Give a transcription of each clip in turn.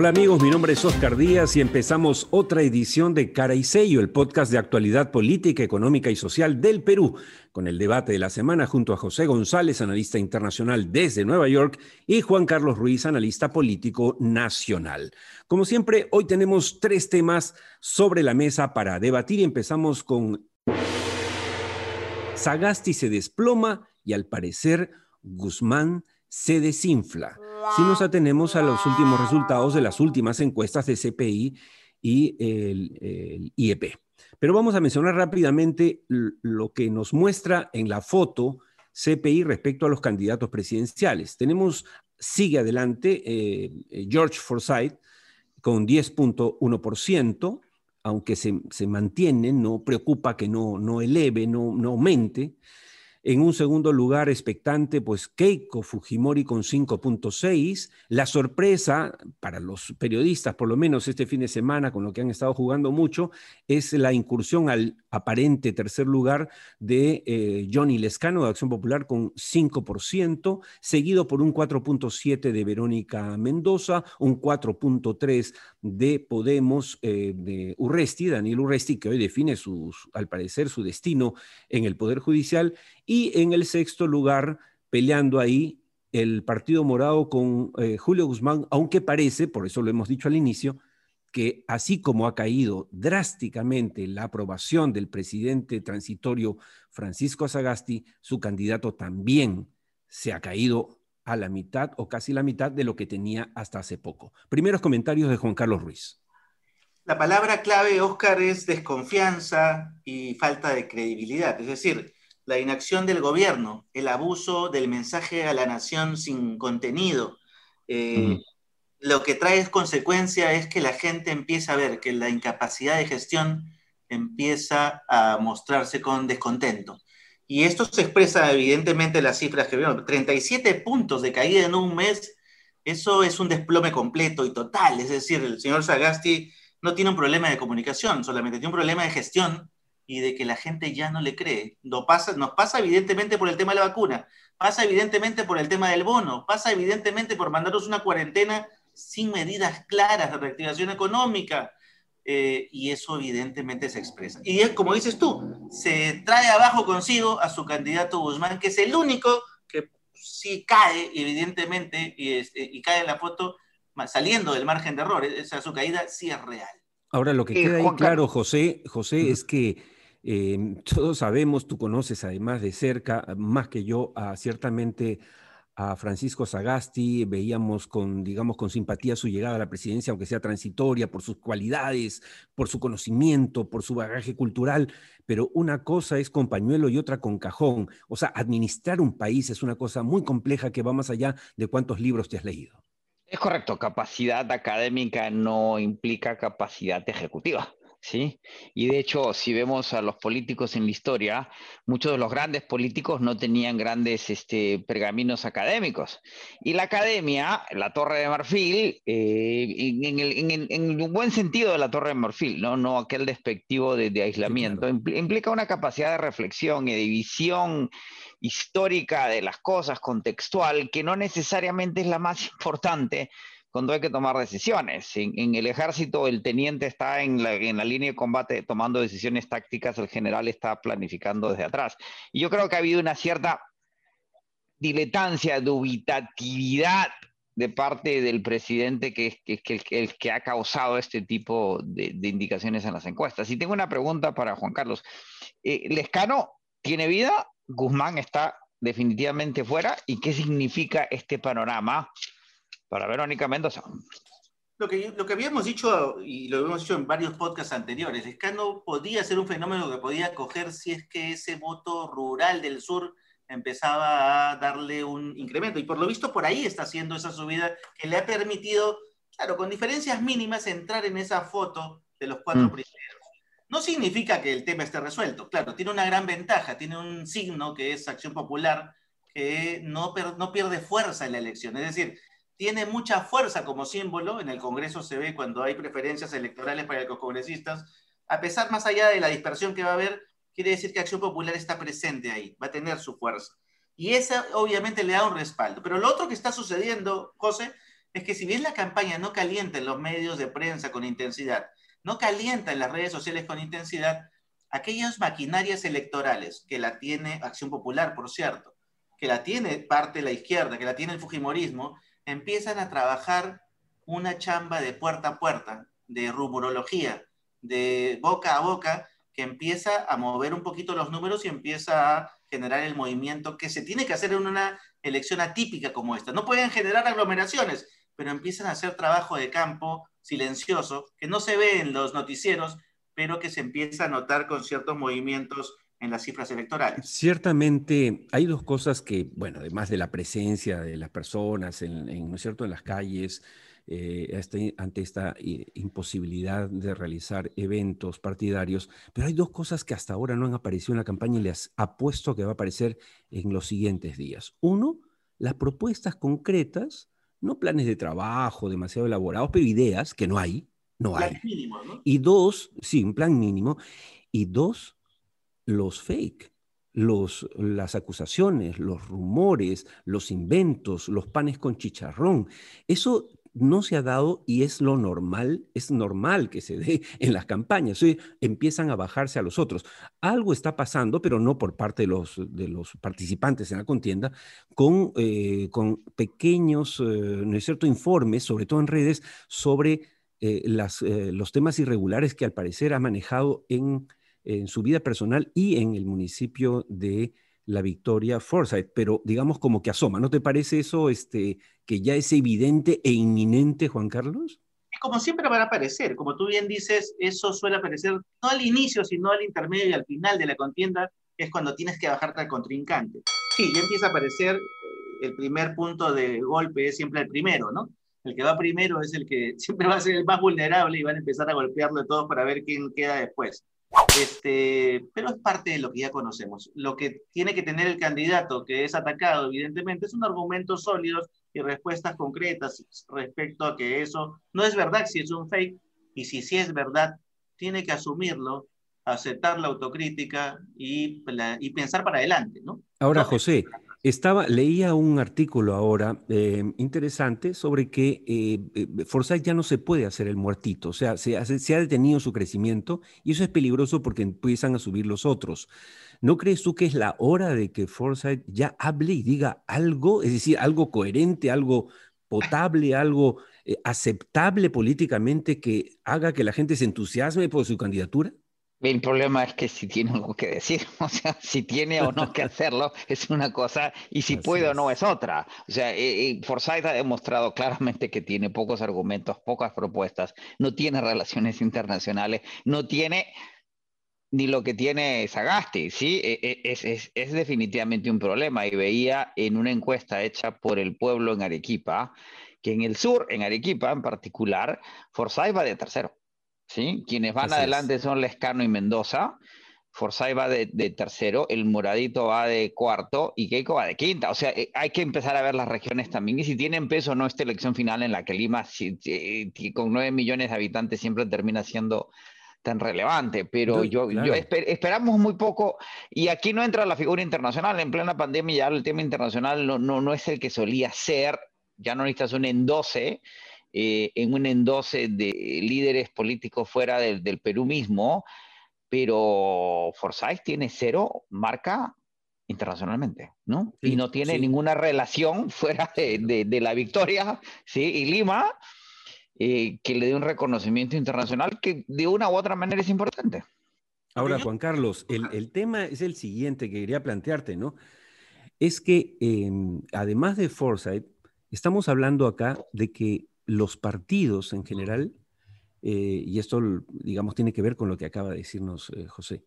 Hola amigos, mi nombre es Oscar Díaz y empezamos otra edición de Cara y Sello, el podcast de actualidad política, económica y social del Perú, con el debate de la semana junto a José González, analista internacional desde Nueva York, y Juan Carlos Ruiz, analista político nacional. Como siempre, hoy tenemos tres temas sobre la mesa para debatir y empezamos con Sagasti se desploma y al parecer Guzmán se desinfla si nos atenemos a los últimos resultados de las últimas encuestas de CPI y el, IEP. Pero vamos a mencionar rápidamente lo que nos muestra en la foto CPI respecto a los candidatos presidenciales. Tenemos, sigue adelante eh, George Forsyth con 10.1%, aunque se, se, mantiene, no preocupa que no, no eleve, no, no aumente. En un segundo lugar, expectante, pues Keiko Fujimori con 5.6. La sorpresa para los periodistas, por lo menos este fin de semana, con lo que han estado jugando mucho, es la incursión al aparente tercer lugar de eh, Johnny Lescano de Acción Popular con 5%, seguido por un 4.7 de Verónica Mendoza, un 4.3 de Podemos eh, de Urresti, Daniel Urresti, que hoy define al parecer su destino en el Poder Judicial, y en el sexto lugar, peleando ahí, el Partido Morado con eh, Julio Guzmán, aunque parece, por eso lo hemos dicho al inicio, que así como ha caído drásticamente la aprobación del presidente transitorio Francisco Sagasti, su candidato también se ha caído a la mitad o casi la mitad de lo que tenía hasta hace poco. Primeros comentarios de Juan Carlos Ruiz. La palabra clave, Oscar, es desconfianza y falta de credibilidad. Es decir, la inacción del gobierno, el abuso del mensaje a la nación sin contenido. Eh, lo que trae consecuencia es que la gente empieza a ver que la incapacidad de gestión empieza a mostrarse con descontento. Y esto se expresa evidentemente en las cifras que vemos. 37 puntos de caída en un mes, eso es un desplome completo y total. Es decir, el señor Sagasti no tiene un problema de comunicación, solamente tiene un problema de gestión y de que la gente ya no le cree. No pasa, nos pasa evidentemente por el tema de la vacuna, pasa evidentemente por el tema del bono, pasa evidentemente por mandarnos una cuarentena sin medidas claras de reactivación económica. Eh, y eso evidentemente se expresa. Y es como dices tú, se trae abajo consigo a su candidato Guzmán, que es el único que sí cae, evidentemente, y, este, y cae en la foto saliendo del margen de error. O sea, su caída sí es real. Ahora, lo que queda ahí claro, José, José, es que Em, todos sabemos, tú conoces además de cerca, más que yo, ciertamente a Francisco Sagasti, veíamos con, digamos, con simpatía su llegada a la presidencia, aunque sea transitoria, por sus cualidades, por su conocimiento, por su bagaje cultural, pero una cosa es con pañuelo y otra con cajón. O sea, administrar un país es una cosa muy compleja que va más allá de cuántos libros te has leído. Es correcto, capacidad académica no implica capacidad ejecutiva. ¿Sí? Y de hecho, si vemos a los políticos en la historia, muchos de los grandes políticos no tenían grandes este, pergaminos académicos. Y la academia, la Torre de Marfil, eh, en, el, buen sentido de la Torre de Marfil, no, no aquel despectivo de, aislamiento, implica una capacidad de reflexión y de visión histórica de las cosas, contextual, que no necesariamente es la más importante cuando hay que tomar decisiones. En, el ejército el teniente está en la, línea de combate tomando decisiones tácticas, el general está planificando desde atrás. Y yo creo que ha habido una cierta diletancia, dubitatividad de parte del presidente que es el, que ha causado este tipo de, indicaciones en las encuestas. Y tengo una pregunta para Juan Carlos. Eh, ¿Lescano tiene vida? ¿Guzmán está definitivamente fuera? ¿Y qué significa este panorama para Verónica Mendoza. Lo que, lo que habíamos dicho, y lo habíamos dicho en varios podcasts anteriores, es que no podía ser un fenómeno que podía coger si es que ese voto rural del sur empezaba a darle un incremento. Y por lo visto por ahí está haciendo esa subida que le ha permitido, claro, con diferencias mínimas, entrar en esa foto de los cuatro mm. primeros. No significa que el tema esté resuelto. Claro, tiene una gran ventaja, tiene un signo que es Acción Popular, que no, no pierde fuerza en la elección. Es decir, tiene mucha fuerza como símbolo, en el Congreso se ve cuando hay preferencias electorales para los congresistas, a pesar más allá de la dispersión que va a haber, quiere decir que Acción Popular está presente ahí, va a tener su fuerza. Y esa obviamente le da un respaldo. Pero lo otro que está sucediendo, José, es que si bien la campaña no calienta en los medios de prensa con intensidad, no calienta en las redes sociales con intensidad, aquellas maquinarias electorales que la tiene Acción Popular, por cierto, que la tiene parte de la izquierda, que la tiene el Fujimorismo, empiezan a trabajar una chamba de puerta a puerta, de rumorología, de boca a boca, que empieza a mover un poquito los números y empieza a generar el movimiento que se tiene que hacer en una elección atípica como esta. No pueden generar aglomeraciones, pero empiezan a hacer trabajo de campo silencioso, que no se ve en los noticieros, pero que se empieza a notar con ciertos movimientos en las cifras electorales. Ciertamente hay dos cosas que, bueno, además de la presencia de las personas en, ¿no es cierto? en las calles, eh, este, ante esta eh, imposibilidad de realizar eventos partidarios, pero hay dos cosas que hasta ahora no han aparecido en la campaña y les apuesto que va a aparecer en los siguientes días. Uno, las propuestas concretas, no planes de trabajo demasiado elaborados, pero ideas que no hay, no hay. Y dos, sí, un plan mínimo. Y dos, los fake, los, las acusaciones, los rumores, los inventos, los panes con chicharrón. Eso no se ha dado y es lo normal, es normal que se dé en las campañas. empiezan a bajarse a los otros. Algo está pasando, pero no por parte de los, de los participantes en la contienda, con, eh, con pequeños, eh, ¿no es cierto?, informes, sobre todo en redes, sobre eh, las, los temas irregulares que al parecer ha manejado en en su vida personal y en el municipio de la Victoria Forsyth, pero digamos como que asoma. ¿No te parece eso este, que ya es evidente e inminente, Juan Carlos? Como siempre van a aparecer, como tú bien dices, eso suele aparecer no al inicio, sino al intermedio y al final de la contienda, que es cuando tienes que bajarte al contrincante. Sí, ya empieza a aparecer eh, el primer punto de golpe, es siempre el primero, ¿no? El que va primero es el que siempre va a ser el más vulnerable y van a empezar a golpearlo todos para ver quién queda después. Este, pero es parte de lo que ya conocemos. Lo que tiene que tener el candidato que es atacado, evidentemente, es un argumentos sólidos y respuestas concretas respecto a que eso no es verdad si es un fake y si sí es verdad, tiene que asumirlo, aceptar la autocrítica y, y pensar para adelante. ¿no? Ahora, José, estaba, leía un artículo ahora eh, interesante sobre que eh, eh, Forsyth ya no se puede hacer el muertito, o sea, se, se, ha detenido su crecimiento y eso es peligroso porque empiezan a subir los otros. ¿No crees tú que es la hora de que Forsyth ya hable y diga algo, es decir, algo coherente, algo potable, algo aceptable políticamente que haga que la gente se entusiasme por su candidatura? El problema es que si tiene algo que decir, o sea, si tiene o no que hacerlo es una cosa y si puede o no es otra. O sea, eh, eh, Forsyth ha demostrado claramente que tiene pocos argumentos, pocas propuestas, no tiene relaciones internacionales, no tiene ni lo que tiene Sagasti, ¿sí? E, e, es, es, es definitivamente un problema y veía en una encuesta hecha por el pueblo en Arequipa que en el sur, en Arequipa en particular, Forsyth va de tercero. ¿Sí? Quienes van adelante son Lescano y Mendoza. Forsyth va de, tercero, el Moradito va de cuarto y Keiko va de quinta. O sea, eh, hay que empezar a ver las regiones también. Y si tienen peso o no esta elección final en la que Lima, con nueve millones de habitantes, siempre termina siendo tan relevante. Pero yo, yo esperamos muy poco. Y aquí no entra la figura internacional. En plena pandemia ya el tema internacional no, no, no es el que solía ser. Ya no necesitas un endose. Eh, en un endose de líderes políticos fuera del, Perú mismo, pero Forsyth tiene cero marca internacionalmente, ¿no? y no tiene ninguna relación fuera de, la victoria, ¿sí? Y Lima, eh, que le dé un reconocimiento internacional que de una u otra manera es importante. Ahora, Juan Carlos, el, tema es el siguiente que quería plantearte, ¿no? Es que em, además de Forsyth, estamos hablando acá de que los partidos en general, eh, y esto, digamos, tiene que ver con lo que acaba de decirnos eh, José,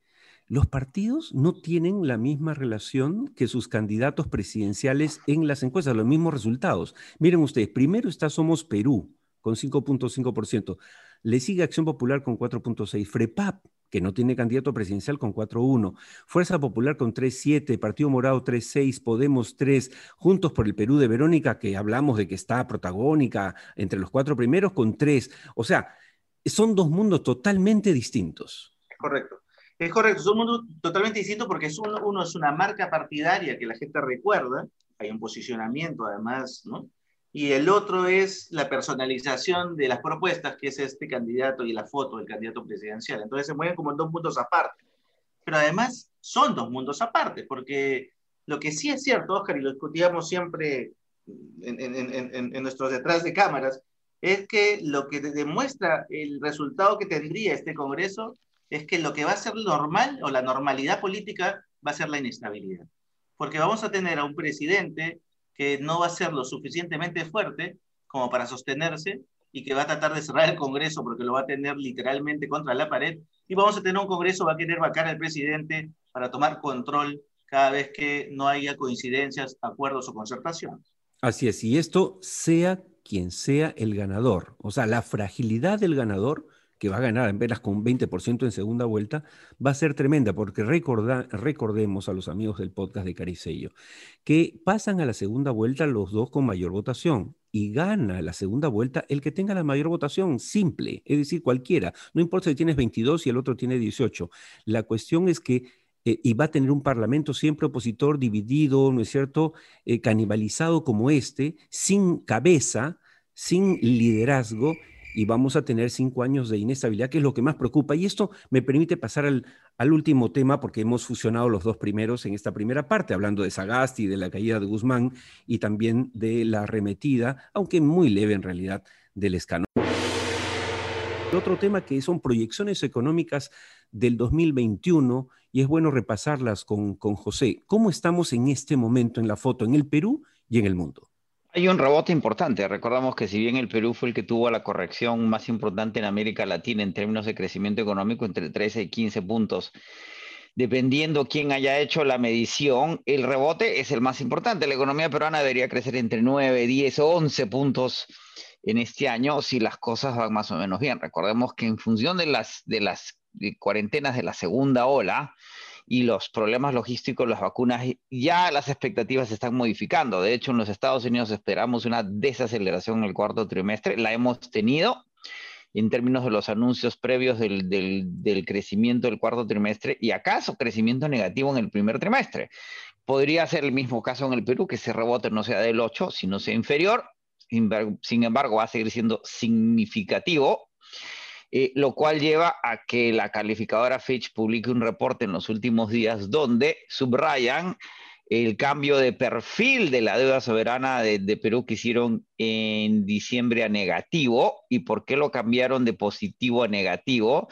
los partidos no tienen la misma relación que sus candidatos presidenciales en las encuestas, los mismos resultados. Miren ustedes, primero está Somos Perú con 5.5%, le sigue Acción Popular con 4.6%, FREPAP que no tiene candidato presidencial con 4-1, Fuerza Popular con 3-7, Partido Morado 3-6, Podemos 3, Juntos por el Perú de Verónica, que hablamos de que está protagónica entre los cuatro primeros, con 3. O sea, son dos mundos totalmente distintos. Es correcto. Es correcto, son mundos totalmente distintos porque es uno, uno, es una marca partidaria que la gente recuerda, hay un posicionamiento además, ¿no? Y el otro es la personalización de las propuestas, que es este candidato y la foto del candidato presidencial. Entonces se mueven como dos mundos aparte. Pero además son dos mundos aparte, porque lo que sí es cierto, Oscar, y lo discutíamos siempre en, en, en, nuestros detrás de cámaras, es que lo que demuestra el resultado que tendría este Congreso es que lo que va a ser normal o la normalidad política va a ser la inestabilidad. Porque vamos a tener a un presidente que no va a ser lo suficientemente fuerte como para sostenerse y que va a tratar de cerrar el Congreso porque lo va a tener literalmente contra la pared. Y vamos a tener un Congreso va a querer vacar al presidente para tomar control cada vez que no haya coincidencias, acuerdos o concertaciones. Así es, y esto sea quien sea el ganador, o sea, la fragilidad del ganador que va a ganar en veras con un 20% en segunda vuelta, va a ser tremenda, porque recordemos a los amigos del podcast de Caricello, que pasan a la segunda vuelta los dos con mayor votación y gana la segunda vuelta el que tenga la mayor votación, simple, es decir, cualquiera, no importa si tienes 22 y el otro tiene 18, la cuestión es que eh, y va a tener un parlamento siempre opositor dividido, ¿no es cierto?, eh, canibalizado como este, sin cabeza, sin liderazgo y vamos a tener cinco años de inestabilidad, que es lo que más preocupa. Y esto me permite pasar al, último tema, porque hemos fusionado los dos primeros en esta primera parte, hablando de Sagasti, de la caída de Guzmán y también de la arremetida, aunque muy leve en realidad, del escano. Otro tema que son proyecciones económicas del 2021 y es bueno repasarlas con, con José. ¿Cómo estamos en este momento en la foto en el Perú y en el mundo? Hay un rebote importante. Recordamos que si bien el Perú fue el que tuvo la corrección más importante en América Latina en términos de crecimiento económico, entre 13 y 15 puntos, dependiendo quién haya hecho la medición, el rebote es el más importante. La economía peruana debería crecer entre 9, 10 o 11 puntos en este año si las cosas van más o menos bien. Recordemos que en función de las, de las cuarentenas de la segunda ola, y los problemas logísticos, las vacunas, ya las expectativas se están modificando. De hecho, en los Estados Unidos esperamos una desaceleración en el cuarto trimestre. La hemos tenido en términos de los anuncios previos del, del, crecimiento del cuarto trimestre y acaso crecimiento negativo en el primer trimestre. Podría ser el mismo caso en el Perú, que ese rebote no sea del 8, sino sea inferior. Sin embargo, va a seguir siendo significativo eh, lo cual lleva a que la calificadora Fitch publique un reporte en los últimos días donde subrayan el cambio de perfil de la deuda soberana de, de, Perú que hicieron en diciembre a negativo y por qué lo cambiaron de positivo a negativo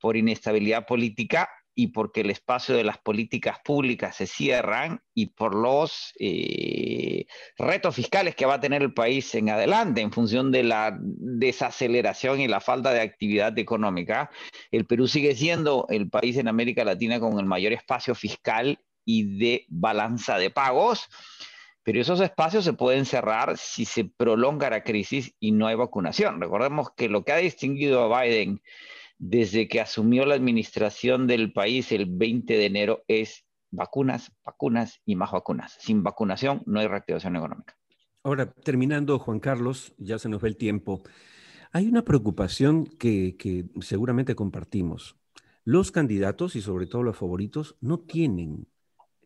por inestabilidad política y porque el espacio de las políticas públicas se cierran y por los eh, retos fiscales que va a tener el país en adelante en función de la desaceleración y la falta de actividad económica, el Perú sigue siendo el país en América Latina con el mayor espacio fiscal y de balanza de pagos, pero esos espacios se pueden cerrar si se prolonga la crisis y no hay vacunación. Recordemos que lo que ha distinguido a Biden desde que asumió la administración del país el 20 de enero es vacunas, vacunas y más vacunas. Sin vacunación no hay reactivación económica. Ahora, terminando, Juan Carlos, ya se nos ve el tiempo. Hay una preocupación que, seguramente compartimos. Los candidatos y sobre todo los favoritos no tienen,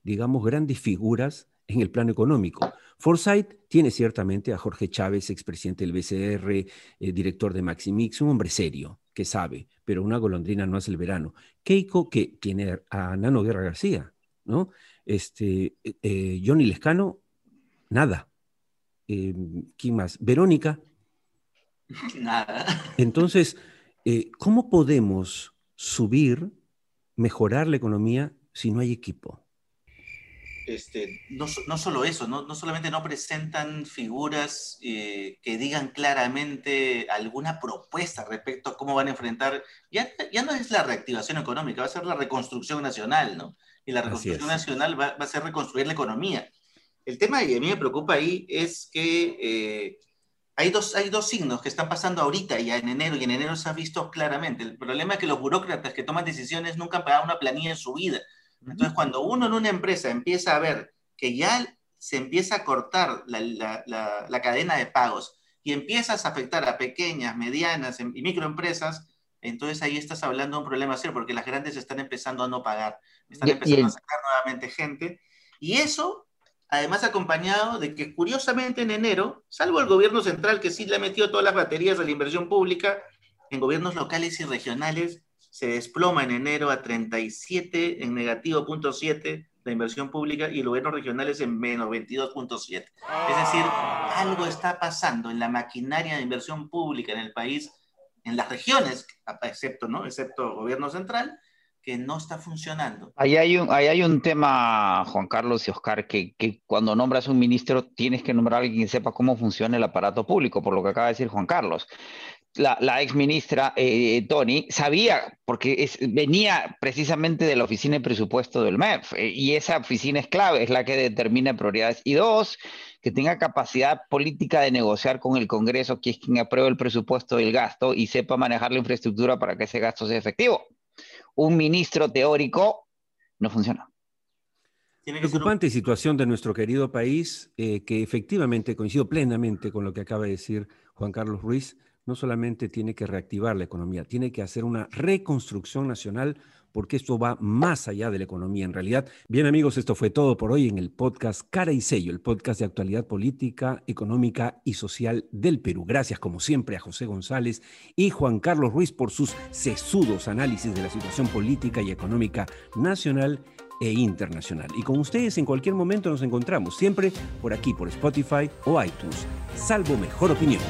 digamos, grandes figuras en el plano económico. Forsyth tiene ciertamente a Jorge Chávez, expresidente del BCR, eh, director de Maximix, un hombre serio, que sabe, pero una golondrina no hace el verano. Keiko, que tiene a Nano Guerra García, ¿no? Este, eh, eh, Johnny Lescano, nada. ¿Quién más? Verónica. Nada. Entonces, ¿cómo podemos subir, mejorar la economía si no hay equipo? Este, no, no, solo eso, no, no, solamente no presentan figuras eh, que digan claramente alguna propuesta respecto a cómo van a enfrentar, ya, ya no es la reactivación económica, va a ser la reconstrucción nacional, ¿no? Y la reconstrucción nacional va, va, a ser reconstruir la economía. El tema que a mí me preocupa ahí es que eh, hay, dos, hay dos signos que están pasando ahorita ya en enero, y en enero se ha visto claramente. El problema es que los burócratas que toman decisiones nunca han pagado una planilla en su vida entonces, cuando uno en una empresa empieza a ver que ya se empieza a cortar la, cadena de pagos y empiezas a afectar a pequeñas, medianas em, y microempresas, entonces ahí estás hablando de un problema serio, porque las grandes están empezando a no pagar, están empezando a sacar nuevamente gente, y eso además acompañado de que curiosamente en enero, salvo el gobierno central que sí le ha metido todas las baterías a la inversión pública, en gobiernos locales y regionales se desploma en enero a 37 en negativo punto 7 la inversión pública y el gobierno regional es en menos 22.7. Es decir, algo está pasando en la maquinaria de inversión pública en el país, en las regiones, excepto, ¿no? excepto gobierno central, que no está funcionando. Ahí hay un, ahí hay un tema, Juan Carlos y Oscar, que, que, cuando nombras un ministro tienes que nombrar a alguien que sepa cómo funciona el aparato público, por lo que acaba de decir Juan Carlos la, ex ministra eh, Tony sabía, porque venía precisamente de la oficina de presupuesto del MEF, eh, y esa oficina es clave, es la que determina prioridades. Y dos, que tenga capacidad política de negociar con el Congreso, que es quien aprueba el presupuesto del gasto y sepa manejar la infraestructura para que ese gasto sea efectivo. Un ministro teórico no funciona. Preocupante situación de nuestro querido país, eh, que efectivamente coincido plenamente con lo que acaba de decir Juan Carlos Ruiz no solamente tiene que reactivar la economía, tiene que hacer una reconstrucción nacional porque esto va más allá de la economía en realidad. Bien amigos, esto fue todo por hoy en el podcast Cara y Sello, el podcast de actualidad política, económica y social del Perú. Gracias como siempre a José González y Juan Carlos Ruiz por sus sesudos análisis de la situación política y económica nacional e internacional. Y con ustedes en cualquier momento nos encontramos, siempre por aquí, por Spotify o iTunes. Salvo mejor opinión.